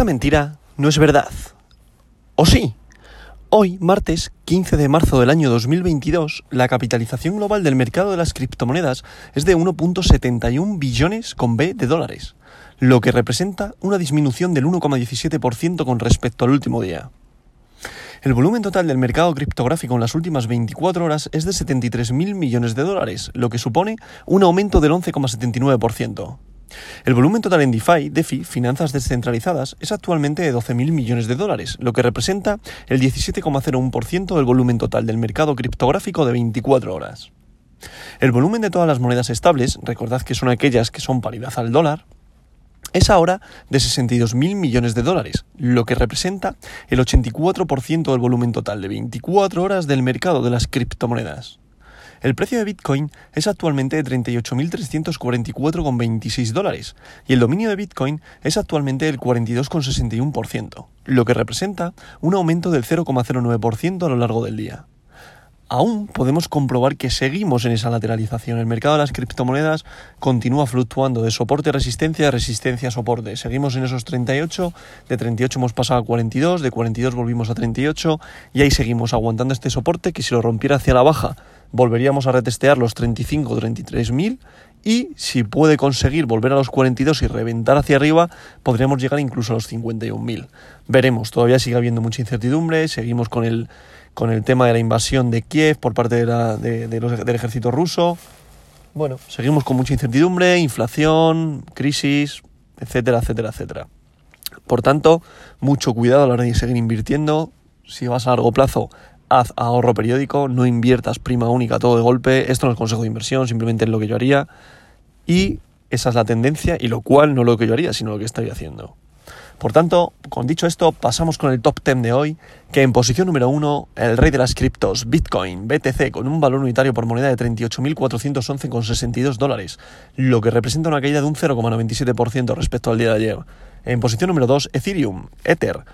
Esta mentira no es verdad. ¿O sí? Hoy, martes 15 de marzo del año 2022, la capitalización global del mercado de las criptomonedas es de 1.71 billones con B de dólares, lo que representa una disminución del 1,17% con respecto al último día. El volumen total del mercado criptográfico en las últimas 24 horas es de 73.000 millones de dólares, lo que supone un aumento del 11,79%. El volumen total en DeFi, DeFi, finanzas descentralizadas, es actualmente de 12.000 millones de dólares, lo que representa el 17,01% del volumen total del mercado criptográfico de 24 horas. El volumen de todas las monedas estables, recordad que son aquellas que son paridad al dólar, es ahora de 62.000 millones de dólares, lo que representa el 84% del volumen total de 24 horas del mercado de las criptomonedas. El precio de Bitcoin es actualmente de 38.344,26 dólares y el dominio de Bitcoin es actualmente del 42,61%, lo que representa un aumento del 0,09% a lo largo del día aún podemos comprobar que seguimos en esa lateralización. El mercado de las criptomonedas continúa fluctuando de soporte a resistencia, resistencia a soporte. Seguimos en esos 38, de 38 hemos pasado a 42, de 42 volvimos a 38 y ahí seguimos aguantando este soporte que si lo rompiera hacia la baja volveríamos a retestear los 35 o 33 mil y si puede conseguir volver a los 42 y reventar hacia arriba, podríamos llegar incluso a los 51.000. Veremos, todavía sigue habiendo mucha incertidumbre, seguimos con el con el tema de la invasión de Kiev por parte de del ejército ruso. Bueno, seguimos con mucha incertidumbre, inflación, crisis, etcétera, etcétera, etcétera. Por tanto, mucho cuidado a la hora de seguir invirtiendo. Si vas a largo plazo, haz ahorro periódico, no inviertas prima única todo de golpe. Esto no es consejo de inversión, simplemente es lo que yo haría. Y esa es la tendencia, y lo cual no lo que yo haría, sino lo que estoy haciendo. Por tanto, con dicho esto, pasamos con el top 10 de hoy, que en posición número 1, el rey de las criptos, Bitcoin, BTC, con un valor unitario por moneda de 38.411,62 dólares, lo que representa una caída de un 0,97% respecto al día de ayer. En posición número 2, Ethereum, Ether,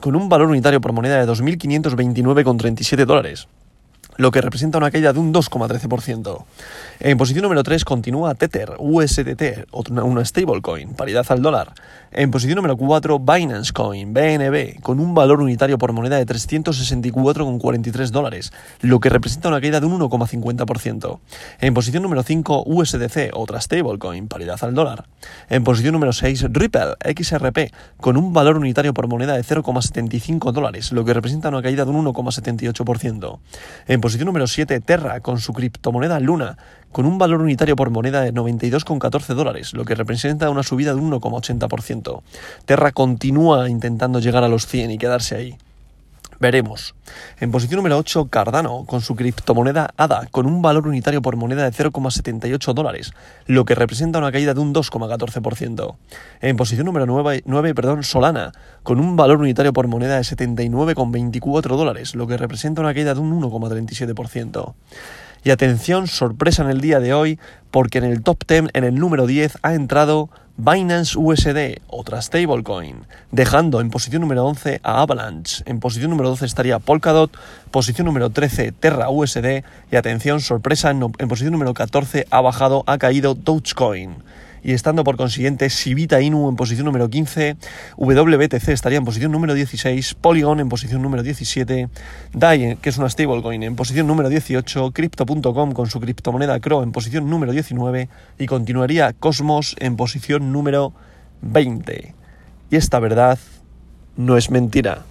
con un valor unitario por moneda de 2.529,37 dólares, lo que representa una caída de un 2,13%. En posición número 3 continúa Tether, USDT, una stablecoin, paridad al dólar. En posición número 4 Binance Coin, BNB, con un valor unitario por moneda de 364,43 dólares, lo que representa una caída de un 1,50%. En posición número 5 USDC, otra stablecoin, paridad al dólar. En posición número 6 Ripple, XRP, con un valor unitario por moneda de 0,75 dólares, lo que representa una caída de un 1,78%. En posición número 7, Terra, con su criptomoneda Luna, con un valor unitario por moneda de 92,14 dólares, lo que representa una subida de 1,80%. Terra continúa intentando llegar a los 100 y quedarse ahí. Veremos. En posición número 8, Cardano, con su criptomoneda ADA, con un valor unitario por moneda de 0,78 dólares, lo que representa una caída de un 2,14%. En posición número 9, 9 perdón, Solana, con un valor unitario por moneda de 79,24 dólares, lo que representa una caída de un 1,37%. Y atención, sorpresa en el día de hoy, porque en el top 10, en el número 10, ha entrado Binance USD, otra stablecoin, dejando en posición número 11 a Avalanche, en posición número 12 estaría Polkadot, posición número 13 Terra USD y atención, sorpresa, en, posición número 14 ha bajado, ha caído Dogecoin y estando por consiguiente Sivita Inu en posición número 15, WBTC estaría en posición número 16, Polygon en posición número 17, DAI, que es una stablecoin, en posición número 18, Crypto.com con su criptomoneda CRO en posición número 19 y continuaría Cosmos en posición número 20. Y esta verdad no es mentira.